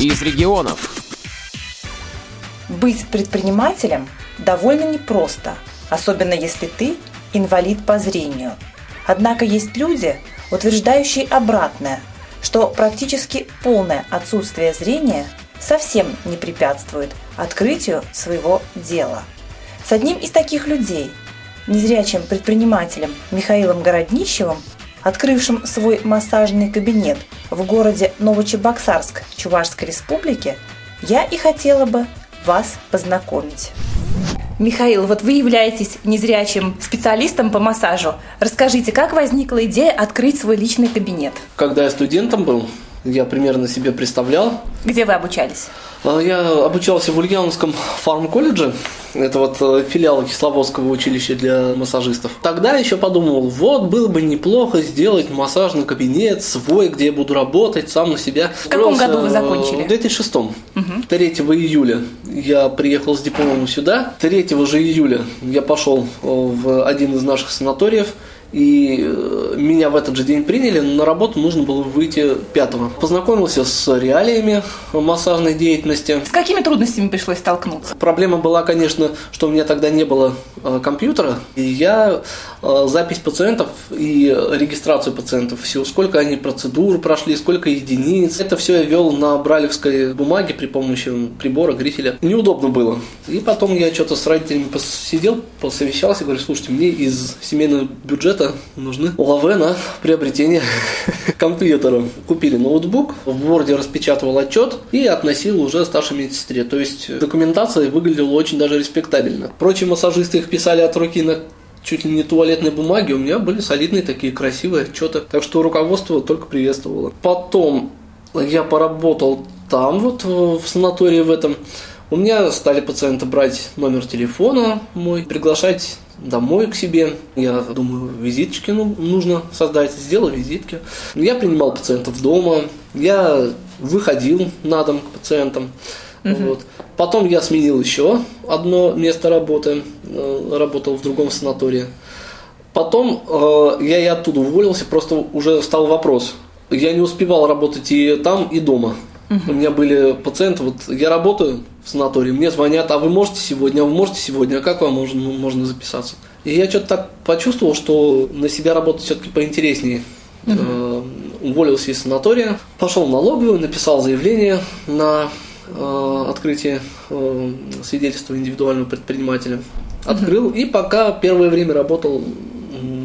из регионов. Быть предпринимателем довольно непросто, особенно если ты инвалид по зрению. Однако есть люди, утверждающие обратное, что практически полное отсутствие зрения совсем не препятствует открытию своего дела. С одним из таких людей, незрячим предпринимателем Михаилом Городнищевым, открывшим свой массажный кабинет в городе Новочебоксарск Чувашской Республики, я и хотела бы вас познакомить. Михаил, вот вы являетесь незрячим специалистом по массажу. Расскажите, как возникла идея открыть свой личный кабинет? Когда я студентом был, я примерно себе представлял. Где вы обучались? А, я обучался в Ульяновском фарм-колледже. Это вот э, филиал Кисловодского училища для массажистов. Тогда еще подумал, вот было бы неплохо сделать массажный кабинет свой, где я буду работать сам на себя. В каком году вы закончили? В 2006. Угу. 3 июля я приехал с дипломом сюда. 3 же июля я пошел э, в один из наших санаториев и э, меня в этот же день приняли, но на работу нужно было выйти пятого. Познакомился с реалиями массажной деятельности. С какими трудностями пришлось столкнуться? Проблема была, конечно, что у меня тогда не было э, компьютера, и я э, запись пациентов и регистрацию пациентов, все, сколько они процедур прошли, сколько единиц, это все я вел на бралевской бумаге при помощи прибора, грифеля. Неудобно было. И потом я что-то с родителями посидел, посовещался, говорю, слушайте, мне из семейного бюджета бюджета нужны лаве на приобретение компьютера. Купили ноутбук, в Word распечатывал отчет и относил уже старшей медсестре. То есть документация выглядела очень даже респектабельно. Прочие массажисты их писали от руки на чуть ли не туалетной бумаги, у меня были солидные такие красивые отчеты. Так что руководство только приветствовало. Потом я поработал там, вот в санатории в этом. У меня стали пациенты брать номер телефона мой, приглашать домой к себе. Я думаю, визиточки ну, нужно создать. Сделал визитки. Я принимал пациентов дома. Я выходил на дом к пациентам. Угу. Вот. Потом я сменил еще одно место работы. Э, работал в другом санатории. Потом э, я и оттуда уволился, просто уже стал вопрос. Я не успевал работать и там, и дома. Угу. У меня были пациенты, вот я работаю в санатории, мне звонят, а вы можете сегодня, а вы можете сегодня, а как вам можно, можно записаться? И я что-то так почувствовал, что на себя работать все-таки поинтереснее. Угу. Э, уволился из санатория, пошел в налоговую, написал заявление на э, открытие э, свидетельства индивидуального предпринимателя. Открыл угу. и пока первое время работал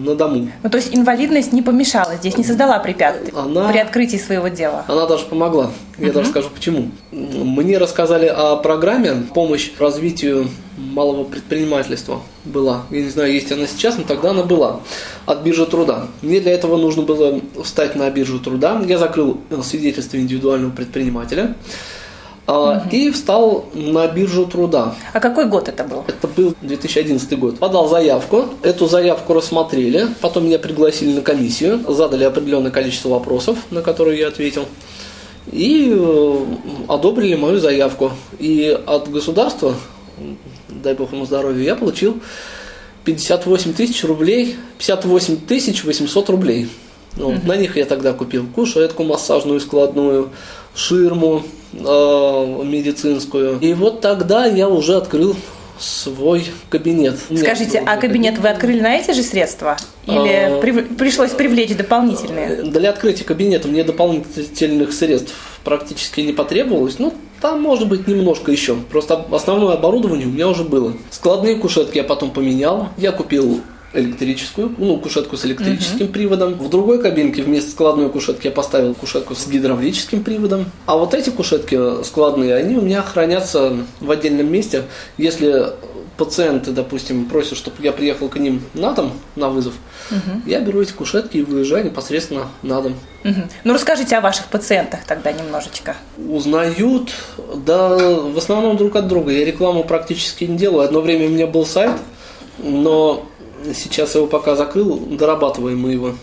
на дому. Ну, то есть инвалидность не помешала здесь, не создала препятствий она, при открытии своего дела? Она даже помогла. Я угу. даже скажу почему. Мне рассказали о программе «Помощь развитию малого предпринимательства» была. Я не знаю, есть она сейчас, но тогда она была. От биржи труда. Мне для этого нужно было встать на биржу труда. Я закрыл свидетельство индивидуального предпринимателя. Угу. И встал на биржу труда. А какой год это был? Это был 2011 год. Подал заявку, эту заявку рассмотрели, потом меня пригласили на комиссию, задали определенное количество вопросов, на которые я ответил, и э, одобрили мою заявку. И от государства, дай бог ему здоровья, я получил 58 тысяч рублей, 58 тысяч 800 рублей. Ну, угу. На них я тогда купил кушетку массажную складную, ширму, э, медицинскую. И вот тогда я уже открыл свой кабинет. Скажите, а кабинет вы открыли на эти же средства? Или а, при, пришлось привлечь дополнительные? Для открытия кабинета мне дополнительных средств практически не потребовалось. Ну, там может быть немножко еще. Просто основное оборудование у меня уже было. Складные кушетки я потом поменял. Я купил электрическую, ну, кушетку с электрическим угу. приводом. В другой кабинке вместо складной кушетки я поставил кушетку с гидравлическим приводом. А вот эти кушетки складные, они у меня хранятся в отдельном месте. Если пациенты, допустим, просят, чтобы я приехал к ним на дом, на вызов, угу. я беру эти кушетки и выезжаю непосредственно на дом. Угу. Ну, расскажите о ваших пациентах тогда немножечко. Узнают, да, в основном друг от друга. Я рекламу практически не делаю. Одно время у меня был сайт, но Сейчас его пока закрыл, дорабатываем мы его.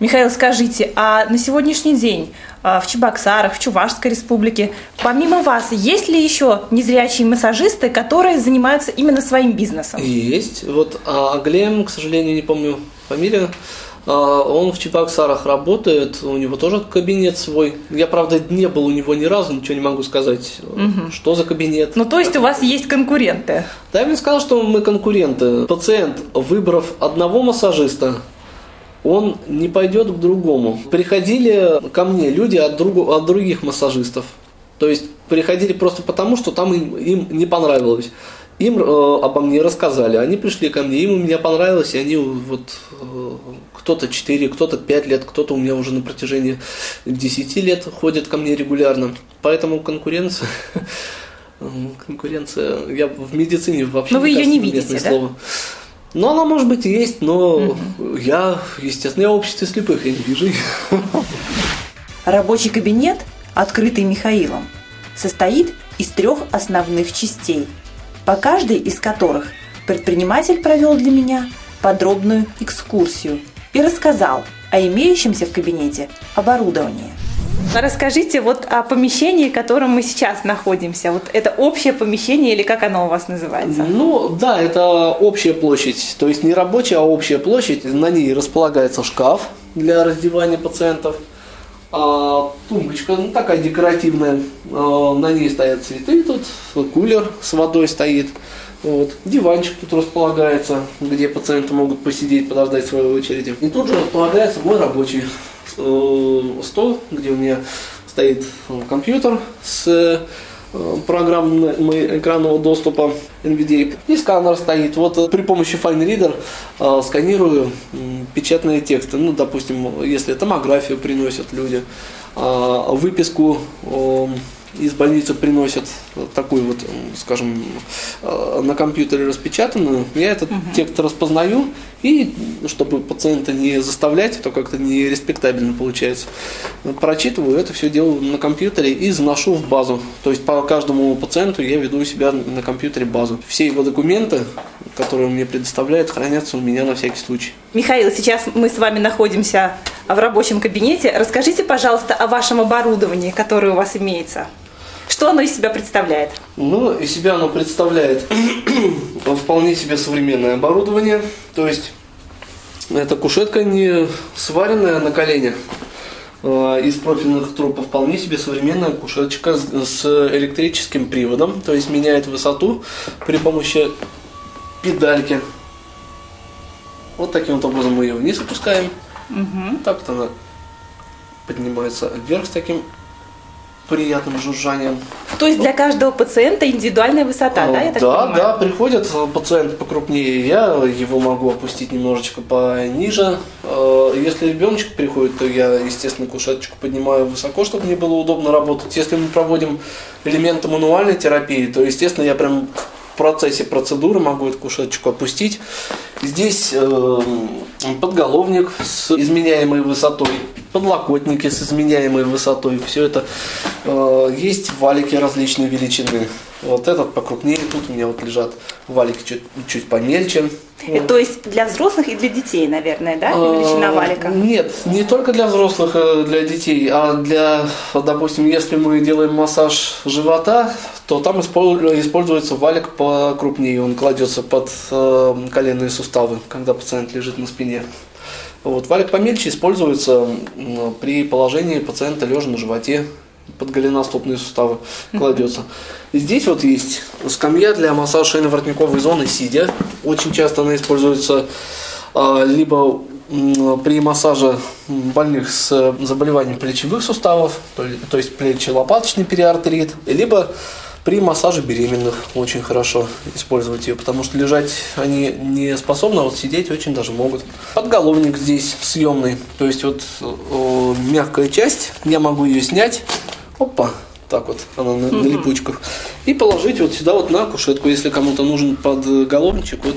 Михаил, скажите, а на сегодняшний день а, в Чебоксарах, в Чувашской республике, помимо вас, есть ли еще незрячие массажисты, которые занимаются именно своим бизнесом? Есть. Вот а Глем, к сожалению, не помню фамилию, он в Чебоксарах работает, у него тоже кабинет свой. Я, правда, не был у него ни разу, ничего не могу сказать, угу. что за кабинет. Ну, то есть у вас есть конкуренты? Да, я бы не сказал, что мы конкуренты. Пациент, выбрав одного массажиста, он не пойдет к другому. Приходили ко мне люди от, друг, от других массажистов. То есть приходили просто потому, что там им, им не понравилось. Им э, обо мне рассказали, они пришли ко мне, им у меня понравилось, и они вот э, кто-то 4, кто-то 5 лет, кто-то у меня уже на протяжении 10 лет ходит ко мне регулярно. Поэтому конкуренция, конкуренция, я в медицине вообще но вы ее не видите, да? слово. Ну, она, может быть, есть, но угу. я, естественно, я в обществе слепых, я не вижу. Рабочий кабинет, открытый Михаилом, состоит из трех основных частей – по каждой из которых предприниматель провел для меня подробную экскурсию и рассказал о имеющемся в кабинете оборудовании. Расскажите вот о помещении, в котором мы сейчас находимся. Вот это общее помещение или как оно у вас называется? Ну да, это общая площадь, то есть не рабочая, а общая площадь. На ней располагается шкаф для раздевания пациентов, а, тумбочка, ну такая декоративная, а, на ней стоят цветы, тут кулер с водой стоит. Вот. Диванчик тут располагается, где пациенты могут посидеть, подождать своей очереди. И тут же располагается мой рабочий э, стол, где у меня стоит компьютер с Э, программы экранного доступа NVDA. И сканер стоит. Вот э, при помощи FineReader э, сканирую печатные тексты. Ну, допустим, если томографию приносят люди, выписку из больницы приносят такую вот, скажем, э, на компьютере распечатанную, я этот угу. текст распознаю, и чтобы пациента не заставлять, то как-то не респектабельно получается, прочитываю, это все делаю на компьютере и заношу в базу. То есть по каждому пациенту я веду у себя на компьютере базу. Все его документы, которые он мне предоставляет, хранятся у меня на всякий случай. Михаил, сейчас мы с вами находимся в рабочем кабинете. Расскажите, пожалуйста, о вашем оборудовании, которое у вас имеется. Что оно из себя представляет? Ну, из себя оно представляет вполне себе современное оборудование. То есть, это кушетка не сваренная на коленях а, из профильных труб, а вполне себе современная кушеточка с электрическим приводом, то есть меняет высоту при помощи педальки. Вот таким вот образом мы ее вниз опускаем. Угу. Так вот она поднимается вверх с таким приятным жужжанием. То есть для каждого пациента индивидуальная высота, да? Я так да, понимаю? да, приходит пациент покрупнее, я его могу опустить немножечко пониже. Э, если ребеночек приходит, то я, естественно, кушеточку поднимаю высоко, чтобы мне было удобно работать. Если мы проводим элементы мануальной терапии, то, естественно, я прям процессе процедуры могу эту кушеточку опустить. Здесь э, подголовник с изменяемой высотой подлокотники с изменяемой высотой. Все это э, есть валики различной величины. Вот этот покрупнее, тут у меня вот лежат валики чуть, чуть помельче. И, то есть для взрослых и для детей, наверное, да, величина валика? Нет, не только для взрослых, э, для детей, а для, допустим, если мы делаем массаж живота, то там используется валик покрупнее, он кладется под э, коленные суставы, когда пациент лежит на спине. Вот, валик помельче используется при положении пациента лежа на животе, под голеностопные суставы кладется. Здесь вот есть скамья для массажа шейно-воротниковой зоны сидя. Очень часто она используется а, либо при массаже больных с заболеванием плечевых суставов, то есть плечи-лопаточный периартрит, либо при массаже беременных очень хорошо использовать ее, потому что лежать они не способны, а вот сидеть очень даже могут. Подголовник здесь съемный, то есть вот о, мягкая часть, я могу ее снять, опа, так вот, она на, на липучках, и положить вот сюда вот на кушетку, если кому-то нужен подголовничек, вот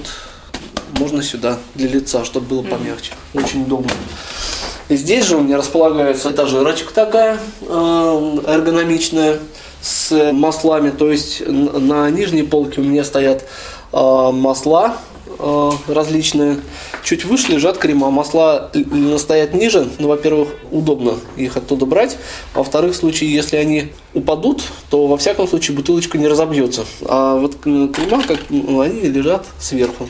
можно сюда для лица, чтобы было помягче. Очень удобно. И здесь же у меня располагается этажерочка такая э, эргономичная с маслами. То есть на нижней полке у меня стоят а, масла э, различные. Чуть выше лежат крема. Масла стоят ниже, но, во-первых, удобно их оттуда брать. Во-вторых, в случае, если они упадут, то во всяком случае бутылочка не разобьется. А вот крема, как ну, они лежат сверху.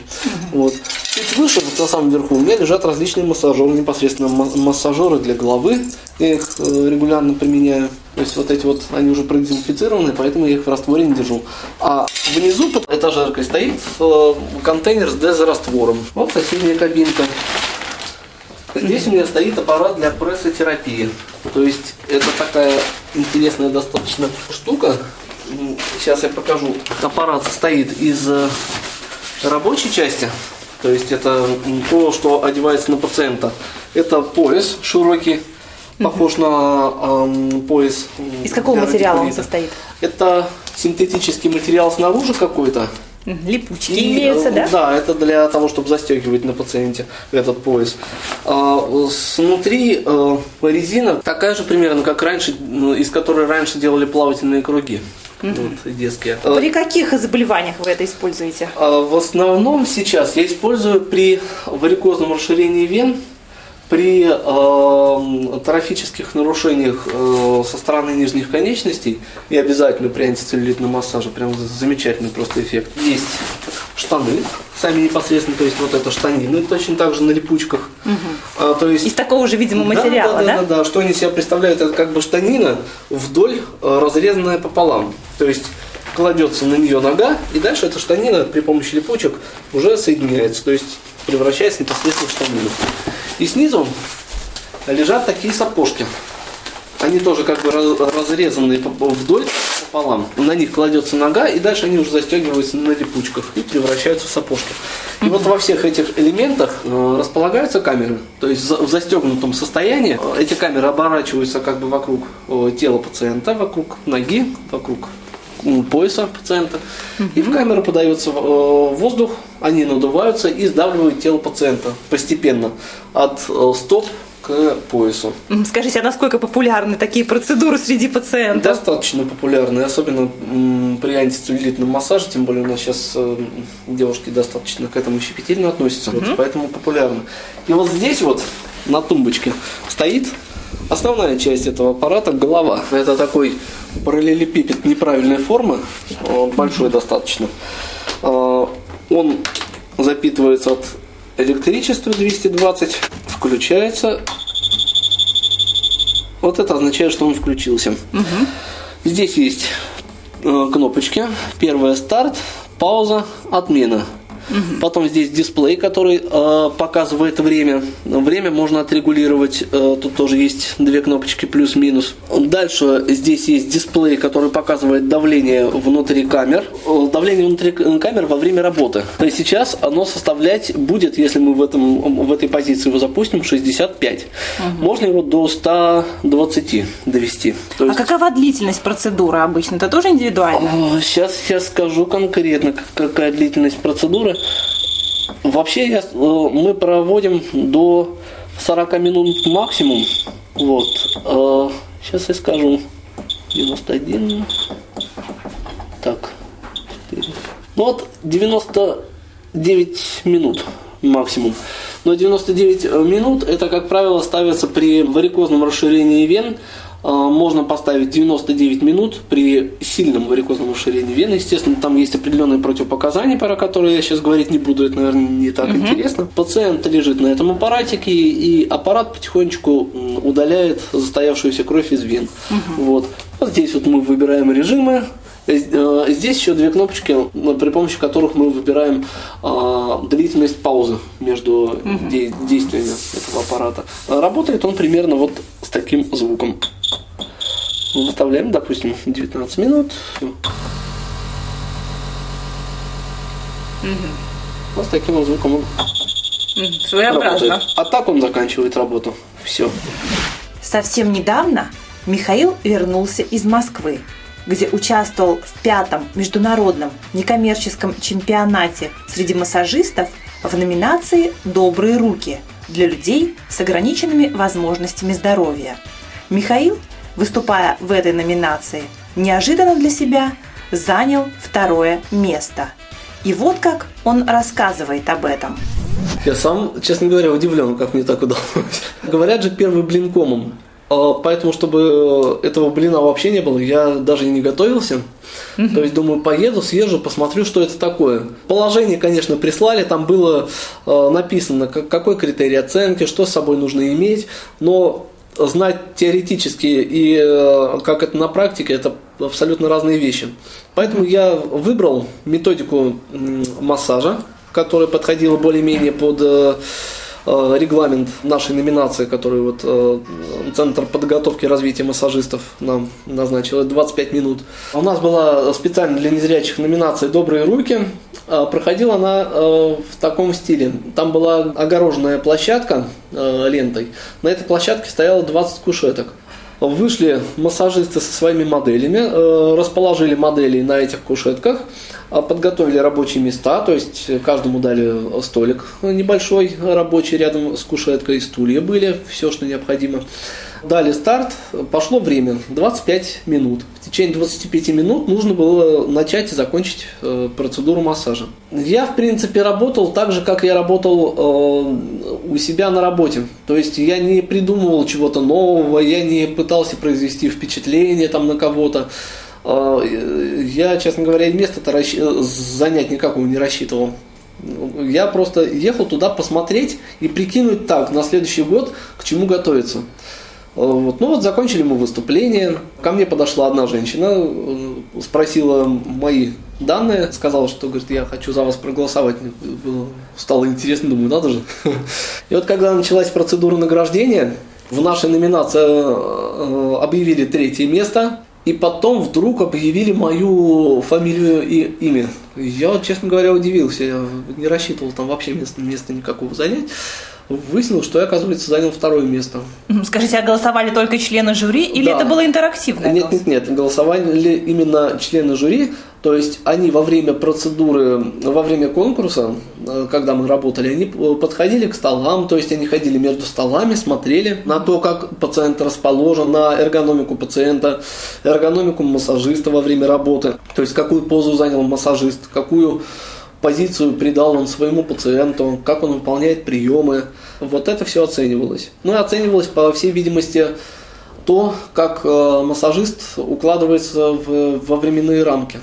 Вот. Чуть выше, вот на самом верху, у меня лежат различные массажеры, непосредственно массажеры для головы. Я их э, регулярно применяю. То есть вот эти вот, они уже продезинфицированы, поэтому я их в растворе не держу. А внизу под этажеркой стоит э, контейнер с дезраствором. Вот соседняя кабинка. Здесь у меня стоит аппарат для прессотерапии. То есть это такая интересная достаточно штука. Сейчас я покажу. Аппарат состоит из э, рабочей части. То есть это то, что одевается на пациента. Это пояс широкий, похож на э, пояс. Из какого материала он состоит? Это синтетический материал снаружи какой-то. Липучки и, имеются, да? Да, это для того, чтобы застегивать на пациенте этот пояс. А, снутри а, резина такая же примерно, как раньше, ну, из которой раньше делали плавательные круги. Угу. Вот, детские. При каких заболеваниях вы это используете? А, в основном сейчас я использую при варикозном расширении вен при э, трофических нарушениях э, со стороны нижних конечностей и обязательно при антицеллюлитном массаже, прям замечательный просто эффект. Есть штаны, сами непосредственно, то есть вот это штанины, точно так же на липучках. Угу. А, то есть, Из такого же, видимо, материала, да? Да, да, да, да. Что они себя представляют, это как бы штанина вдоль э, разрезанная пополам. То есть кладется на нее нога, и дальше эта штанина при помощи липучек уже соединяется, то есть превращается непосредственно в штанину. И снизу лежат такие сапожки. Они тоже как бы разрезанные вдоль пополам. На них кладется нога, и дальше они уже застегиваются на липучках и превращаются в сапожки. И вот во всех этих элементах э, располагаются камеры. То есть в застегнутом состоянии э, эти камеры оборачиваются как бы вокруг э, тела пациента, вокруг ноги, вокруг пояса пациента. И в камеру подается воздух, они надуваются и сдавливают тело пациента постепенно от стоп к поясу. Скажите, а насколько популярны такие процедуры среди пациентов? Достаточно популярны, особенно при антицеллюлитном массаже, тем более у нас сейчас э, девушки достаточно к этому щепетильно относятся, угу. вот, поэтому популярны. И вот здесь вот на тумбочке стоит основная часть этого аппарата – голова. Это такой параллелепипед неправильной формы, большой достаточно. А, он запитывается от электричества 220, включается. Вот это означает, что он включился. Угу. Здесь есть э, кнопочки. Первая старт, пауза, отмена. Угу. Потом здесь дисплей, который э, показывает время. Время можно отрегулировать. Э, тут тоже есть две кнопочки плюс-минус. Дальше здесь есть дисплей, который показывает давление внутри камер. Э, давление внутри камер во время работы. То есть сейчас оно составлять будет, если мы в, этом, в этой позиции его запустим, 65. Угу. Можно его до 120 довести. То а есть... А какова длительность процедуры обычно? Это тоже индивидуально? Сейчас я скажу конкретно, какая длительность процедуры. Вообще я, э, мы проводим до 40 минут максимум. Вот. Сейчас э, я скажу. 91. Так. 4. Ну вот 99 минут максимум. Но 99 минут это, как правило, ставится при варикозном расширении вен можно поставить 99 минут при сильном варикозном расширении вены. Естественно, там есть определенные противопоказания, про которые я сейчас говорить не буду, это, наверное, не так угу. интересно. Пациент лежит на этом аппаратике, и аппарат потихонечку удаляет застоявшуюся кровь из вен. Угу. Вот. вот здесь вот мы выбираем режимы, э, Здесь еще две кнопочки, при помощи которых мы выбираем э, длительность паузы между угу. де- действиями этого аппарата. Работает он примерно вот с таким звуком. Выставляем, допустим, 19 минут. Угу. Вот с таким вот звуком он Своеобразно. Работает. А так он заканчивает работу. Все. Совсем недавно Михаил вернулся из Москвы, где участвовал в пятом международном некоммерческом чемпионате среди массажистов в номинации «Добрые руки» для людей с ограниченными возможностями здоровья. Михаил выступая в этой номинации, неожиданно для себя занял второе место. И вот как он рассказывает об этом. Я сам, честно говоря, удивлен, как мне так удалось. Говорят же первый блин комом. А, поэтому, чтобы этого блина вообще не было, я даже и не готовился. То есть, думаю, поеду, съезжу, посмотрю, что это такое. Положение, конечно, прислали, там было а, написано, какой критерий оценки, что с собой нужно иметь, но знать теоретически и э, как это на практике, это абсолютно разные вещи. Поэтому я выбрал методику массажа, которая подходила более-менее под э, регламент нашей номинации, который вот Центр подготовки и развития массажистов нам назначил, 25 минут. У нас была специально для незрячих номинация «Добрые руки», а, проходила она э, в таком стиле. Там была огороженная площадка э, лентой. На этой площадке стояло 20 кушеток. Вышли массажисты со своими моделями, э, расположили модели на этих кушетках, подготовили рабочие места, то есть каждому дали столик небольшой рабочий рядом с кушеткой, стулья были, все, что необходимо. Дали старт, пошло время, 25 минут. В течение 25 минут нужно было начать и закончить э, процедуру массажа. Я, в принципе, работал так же, как я работал э, у себя на работе. То есть я не придумывал чего-то нового, я не пытался произвести впечатление там на кого-то. Э, я, честно говоря, место-то расщ... занять никакого не рассчитывал. Я просто ехал туда посмотреть и прикинуть так, на следующий год, к чему готовиться. Вот. Ну вот закончили мы выступление. Ко мне подошла одна женщина, э, спросила мои данные, сказала, что говорит, я хочу за вас проголосовать. Стало интересно, думаю, надо же. И вот когда началась процедура награждения, в нашей номинации э, объявили третье место, и потом вдруг объявили мою фамилию и имя. Я, честно говоря, удивился. Я не рассчитывал там вообще места, места никакого занять выяснилось, что я, оказывается, занял второе место. Скажите, а голосовали только члены жюри или да. это было интерактивное? Нет, нет, нет, голосовали именно члены жюри, то есть они во время процедуры, во время конкурса, э, когда мы работали, они подходили к столам, то есть они ходили между столами, смотрели на то, как пациент расположен, на эргономику пациента, эргономику массажиста во время работы, то есть какую позу занял массажист, какую позицию придал он своему пациенту, как он выполняет приемы. Вот это все оценивалось. Ну и оценивалось, по всей видимости, то, как э, массажист укладывается в, во временные рамки.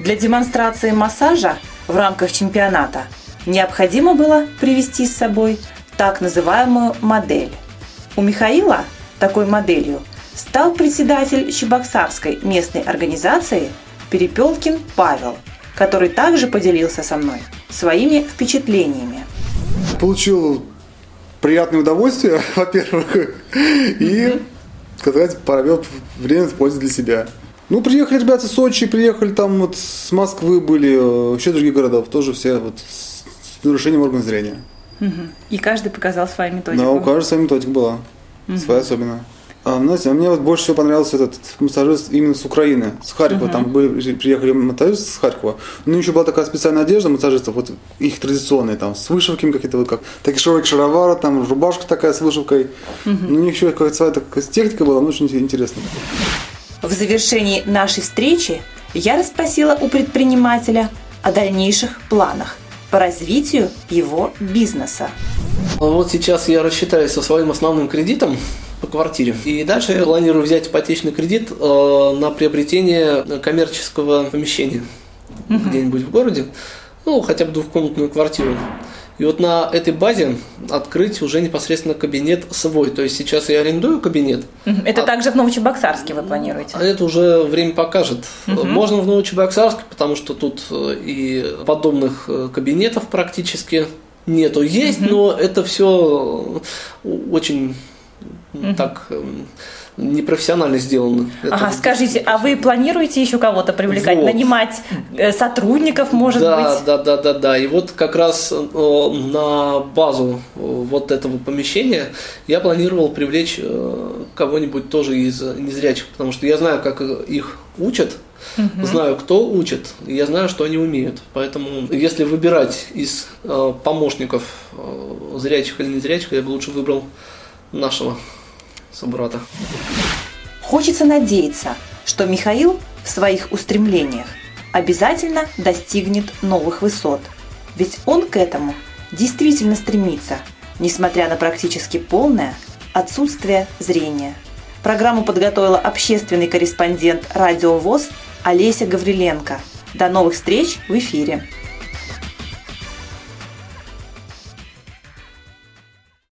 Для демонстрации массажа в рамках чемпионата необходимо было привести с собой так называемую модель. У Михаила такой моделью стал председатель Чебоксарской местной организации Перепелкин Павел – который также поделился со мной своими впечатлениями. Получил приятное удовольствие, во-первых, и, сказать, провел время в пользу для себя. Ну, приехали ребята с Сочи, приехали там вот с Москвы были, еще других городов, тоже все вот с нарушением органа зрения. И каждый показал свою методику. Да, у каждого своя методика была, своя особенная. А, знаете, а мне вот больше всего понравился этот массажист именно с Украины, с Харькова. Uh-huh. Там были, приехали массажисты с Харькова. Ну, еще была такая специальная одежда массажистов, вот их традиционные, там, с вышивками какие-то, вот как такие широкие шаровары, там, рубашка такая с вышивкой. Uh-huh. Ну, у них еще какая-то своя такая техника была, ну, очень интересно. В завершении нашей встречи я расспросила у предпринимателя о дальнейших планах по развитию его бизнеса. Вот сейчас я рассчитаюсь со своим основным кредитом по квартире. И дальше я планирую взять ипотечный кредит э, на приобретение коммерческого помещения угу. где-нибудь в городе, ну, хотя бы двухкомнатную квартиру. И вот на этой базе открыть уже непосредственно кабинет свой. То есть сейчас я арендую кабинет. Это а... также в Новочебоксарске вы планируете? А это уже время покажет. Угу. Можно в Новочебоксарске, потому что тут э, и подобных э, кабинетов практически нету. Есть, угу. но это все очень угу. так эм, непрофессионально сделано. Ага, скажите, а вы планируете еще кого-то привлекать, вот. нанимать э, сотрудников, может да, быть? Да, да, да, да. И вот как раз э, на базу э, вот этого помещения я планировал привлечь кого-нибудь тоже из незрячих, потому что я знаю, как их учат, угу. знаю, кто учит, я знаю, что они умеют. Поэтому, если выбирать из помощников зрячих или незрячих, я бы лучше выбрал нашего собрата. Хочется надеяться, что Михаил в своих устремлениях обязательно достигнет новых высот. Ведь он к этому действительно стремится, несмотря на практически полное отсутствие зрения. Программу подготовила общественный корреспондент «Радио ВОЗ» Олеся Гавриленко. До новых встреч в эфире!